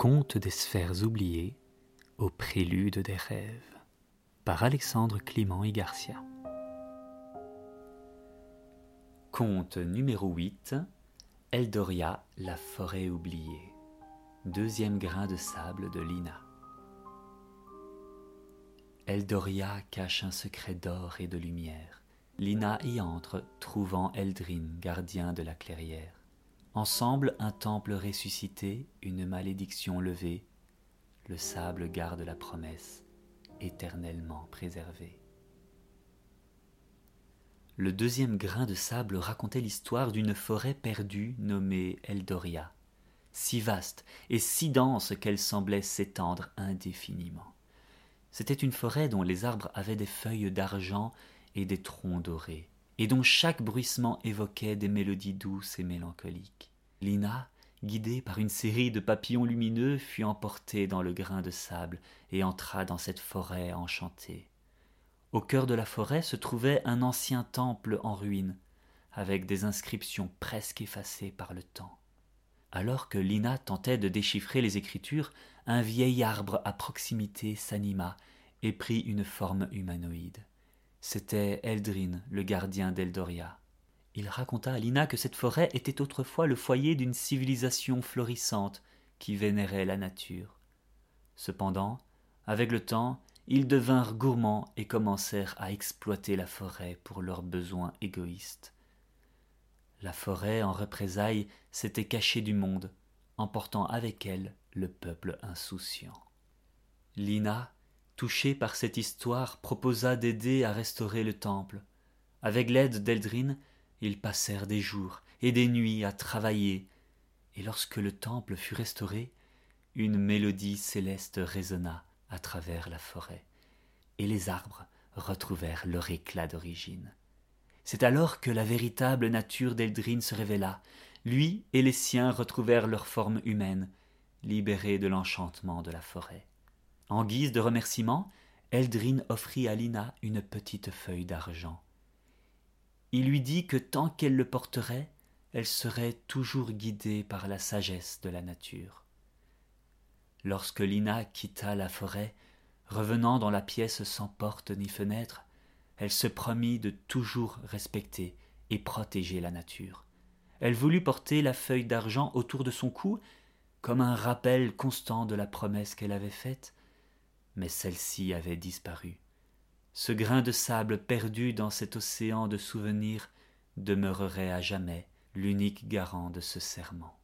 Conte des sphères oubliées au prélude des rêves par Alexandre Clément et Garcia. Conte numéro 8 Eldoria, la forêt oubliée. Deuxième grain de sable de Lina. Eldoria cache un secret d'or et de lumière. Lina y entre, trouvant Eldrin, gardien de la clairière. Ensemble, un temple ressuscité, une malédiction levée, le sable garde la promesse, éternellement préservée. Le deuxième grain de sable racontait l'histoire d'une forêt perdue nommée Eldoria, si vaste et si dense qu'elle semblait s'étendre indéfiniment. C'était une forêt dont les arbres avaient des feuilles d'argent et des troncs dorés et dont chaque bruissement évoquait des mélodies douces et mélancoliques. Lina, guidée par une série de papillons lumineux, fut emportée dans le grain de sable et entra dans cette forêt enchantée. Au cœur de la forêt se trouvait un ancien temple en ruine, avec des inscriptions presque effacées par le temps. Alors que Lina tentait de déchiffrer les écritures, un vieil arbre à proximité s'anima et prit une forme humanoïde. C'était Eldrin, le gardien d'Eldoria. Il raconta à Lina que cette forêt était autrefois le foyer d'une civilisation florissante qui vénérait la nature. Cependant, avec le temps, ils devinrent gourmands et commencèrent à exploiter la forêt pour leurs besoins égoïstes. La forêt, en représailles, s'était cachée du monde, emportant avec elle le peuple insouciant. Lina, touchée par cette histoire, proposa d'aider à restaurer le temple. Avec l'aide d'Eldrin, ils passèrent des jours et des nuits à travailler, et lorsque le temple fut restauré, une mélodie céleste résonna à travers la forêt, et les arbres retrouvèrent leur éclat d'origine. C'est alors que la véritable nature d'Eldrin se révéla. Lui et les siens retrouvèrent leur forme humaine, libérés de l'enchantement de la forêt. En guise de remerciement, Eldrin offrit à Lina une petite feuille d'argent. Il lui dit que tant qu'elle le porterait, elle serait toujours guidée par la sagesse de la nature. Lorsque Lina quitta la forêt, revenant dans la pièce sans porte ni fenêtre, elle se promit de toujours respecter et protéger la nature. Elle voulut porter la feuille d'argent autour de son cou, comme un rappel constant de la promesse qu'elle avait faite, mais celle-ci avait disparu. Ce grain de sable perdu dans cet océan de souvenirs demeurerait à jamais l'unique garant de ce serment.